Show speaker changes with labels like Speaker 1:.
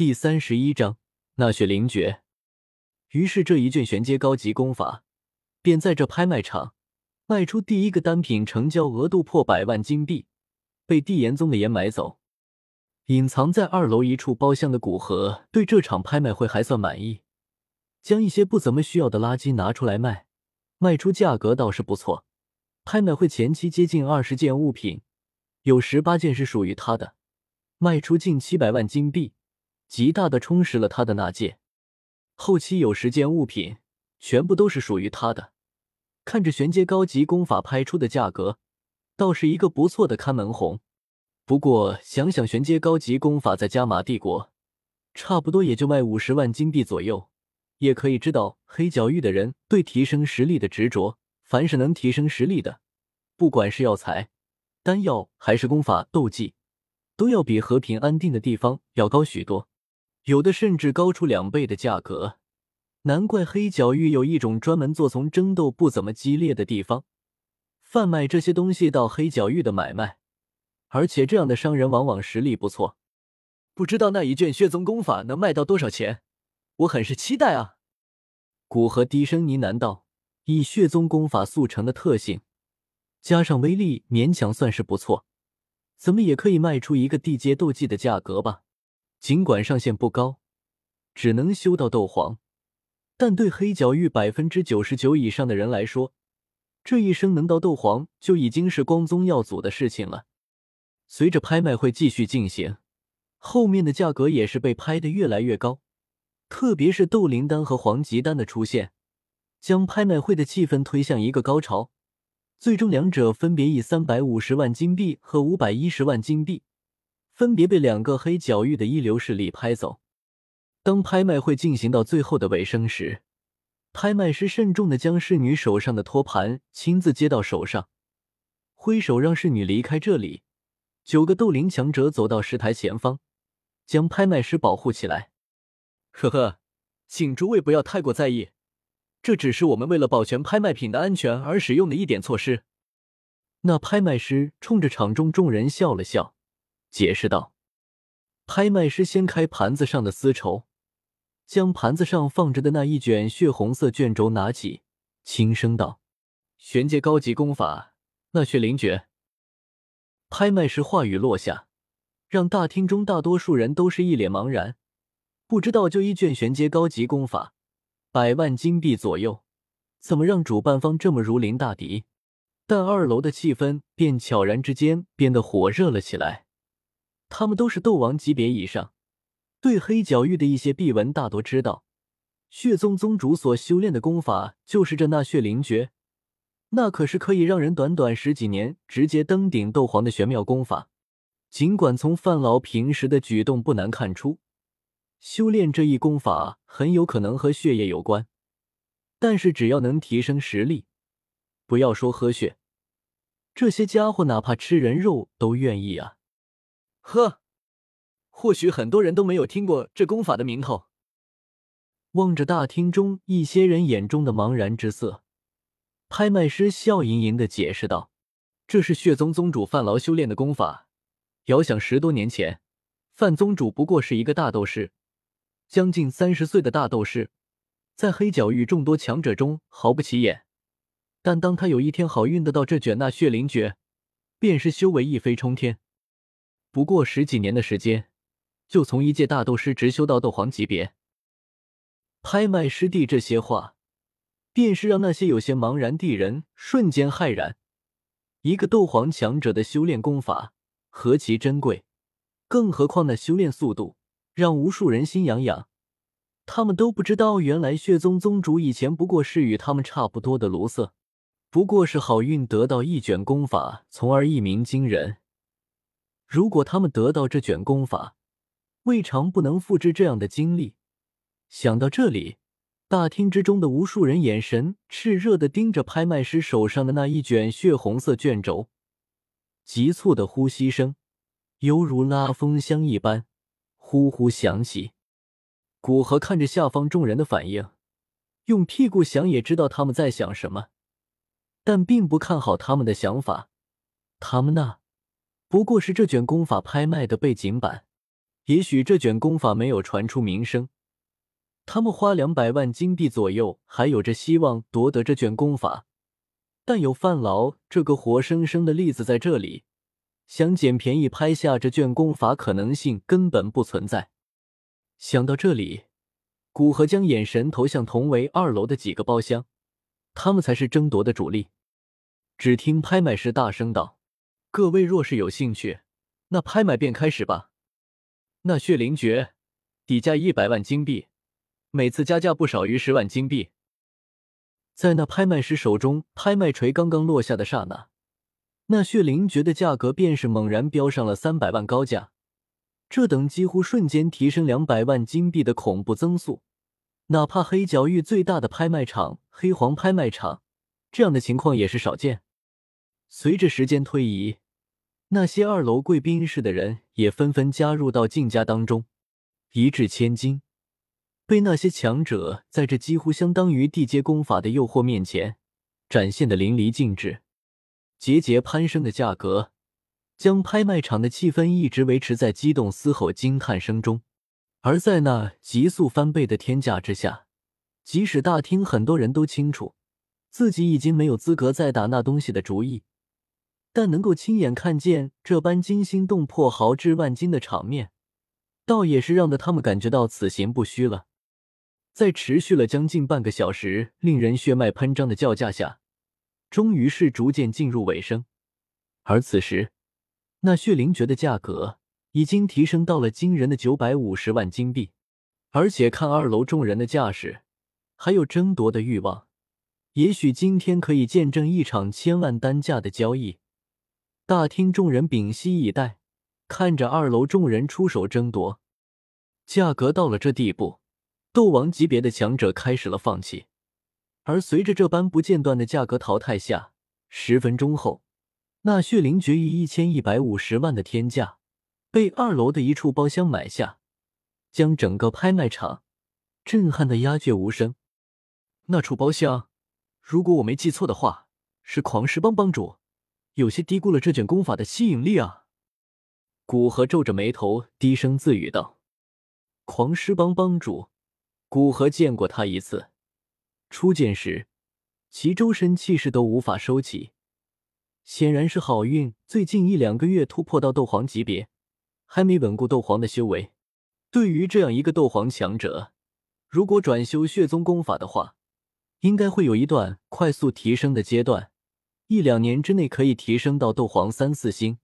Speaker 1: 第三十一章纳雪灵诀。于是这一卷玄阶高级功法，便在这拍卖场卖出第一个单品，成交额度破百万金币，被地岩宗的岩买走。隐藏在二楼一处包厢的古河对这场拍卖会还算满意，将一些不怎么需要的垃圾拿出来卖，卖出价格倒是不错。拍卖会前期接近二十件物品，有十八件是属于他的，卖出近七百万金币。极大的充实了他的纳戒。后期有十件物品，全部都是属于他的。看着玄阶高级功法拍出的价格，倒是一个不错的看门红。不过想想玄阶高级功法在加玛帝国，差不多也就卖五十万金币左右，也可以知道黑角域的人对提升实力的执着。凡是能提升实力的，不管是药材、丹药还是功法、斗技，都要比和平安定的地方要高许多。有的甚至高出两倍的价格，难怪黑角域有一种专门做从争斗不怎么激烈的地方，贩卖这些东西到黑角域的买卖，而且这样的商人往往实力不错。不知道那一卷血宗功法能卖到多少钱，我很是期待啊！古河低声呢喃道：“以血宗功法速成的特性，加上威力，勉强算是不错，怎么也可以卖出一个地阶斗技的价格吧。”尽管上限不高，只能修到斗皇，但对黑角域百分之九十九以上的人来说，这一生能到斗皇就已经是光宗耀祖的事情了。随着拍卖会继续进行，后面的价格也是被拍得越来越高，特别是斗灵丹和黄级丹的出现，将拍卖会的气氛推向一个高潮。最终，两者分别以三百五十万金币和五百一十万金币。分别被两个黑角域的一流势力拍走。当拍卖会进行到最后的尾声时，拍卖师慎重的将侍女手上的托盘亲自接到手上，挥手让侍女离开这里。九个斗灵强者走到石台前方，将拍卖师保护起来。呵呵，请诸位不要太过在意，这只是我们为了保全拍卖品的安全而使用的一点措施。那拍卖师冲着场中众人笑了笑。解释道：“拍卖师掀开盘子上的丝绸，将盘子上放着的那一卷血红色卷轴拿起，轻声道：‘玄阶高级功法，那血灵诀。’拍卖师话语落下，让大厅中大多数人都是一脸茫然，不知道就一卷玄阶高级功法，百万金币左右，怎么让主办方这么如临大敌？但二楼的气氛便悄然之间变得火热了起来。”他们都是斗王级别以上，对黑角域的一些秘闻大多知道。血宗宗主所修炼的功法就是这纳血灵诀，那可是可以让人短短十几年直接登顶斗皇的玄妙功法。尽管从范老平时的举动不难看出，修炼这一功法很有可能和血液有关，但是只要能提升实力，不要说喝血，这些家伙哪怕吃人肉都愿意啊！呵，或许很多人都没有听过这功法的名头。望着大厅中一些人眼中的茫然之色，拍卖师笑盈盈的解释道：“这是血宗宗主范劳修炼的功法。遥想十多年前，范宗主不过是一个大斗士，将近三十岁的大斗士，在黑角域众多强者中毫不起眼。但当他有一天好运得到这卷纳血灵诀，便是修为一飞冲天。”不过十几年的时间，就从一介大斗师直修到斗皇级别。拍卖师弟这些话，便是让那些有些茫然的人瞬间骇然。一个斗皇强者的修炼功法何其珍贵，更何况那修炼速度，让无数人心痒痒。他们都不知道，原来血宗宗主以前不过是与他们差不多的卢瑟，不过是好运得到一卷功法，从而一鸣惊人。如果他们得到这卷功法，未尝不能复制这样的经历。想到这里，大厅之中的无数人眼神炽热的盯着拍卖师手上的那一卷血红色卷轴，急促的呼吸声犹如拉风箱一般呼呼响起。古河看着下方众人的反应，用屁股想也知道他们在想什么，但并不看好他们的想法。他们那。不过是这卷功法拍卖的背景板，也许这卷功法没有传出名声，他们花两百万金币左右还有着希望夺得这卷功法。但有范劳这个活生生的例子在这里，想捡便宜拍下这卷功法可能性根本不存在。想到这里，古河将眼神投向同为二楼的几个包厢，他们才是争夺的主力。只听拍卖师大声道：“各位若是有兴趣，那拍卖便开始吧。那血灵诀，底价一百万金币，每次加价不少于十万金币。”在那拍卖师手中拍卖锤刚刚落下的刹那，那血灵诀的价格便是猛然飙上了三百万高价。这等几乎瞬间提升两百万金币的恐怖增速，哪怕黑角域最大的拍卖场黑黄拍卖场，这样的情况也是少见。随着时间推移，那些二楼贵宾室的人也纷纷加入到竞价当中，一掷千金，被那些强者在这几乎相当于地阶功法的诱惑面前展现的淋漓尽致，节节攀升的价格，将拍卖场的气氛一直维持在激动嘶吼、惊叹声中。而在那急速翻倍的天价之下，即使大厅很多人都清楚自己已经没有资格再打那东西的主意。但能够亲眼看见这般惊心动魄、豪掷万金的场面，倒也是让得他们感觉到此行不虚了。在持续了将近半个小时、令人血脉喷张的叫价下，终于是逐渐进入尾声。而此时，那血灵诀的价格已经提升到了惊人的九百五十万金币，而且看二楼众人的架势，还有争夺的欲望，也许今天可以见证一场千万单价的交易。大厅众人屏息以待，看着二楼众人出手争夺。价格到了这地步，斗王级别的强者开始了放弃。而随着这般不间断的价格淘汰下，十分钟后，那血灵诀以一千一百五十万的天价被二楼的一处包厢买下，将整个拍卖场震撼的鸦雀无声。那处包厢，如果我没记错的话，是狂狮帮帮主。有些低估了这卷功法的吸引力啊！古河皱着眉头，低声自语道：“狂狮帮帮主，古河见过他一次。初见时，其周身气势都无法收起，显然是好运。最近一两个月突破到斗皇级别，还没稳固斗皇的修为。对于这样一个斗皇强者，如果转修血宗功法的话，应该会有一段快速提升的阶段。”一两年之内可以提升到斗皇三四星。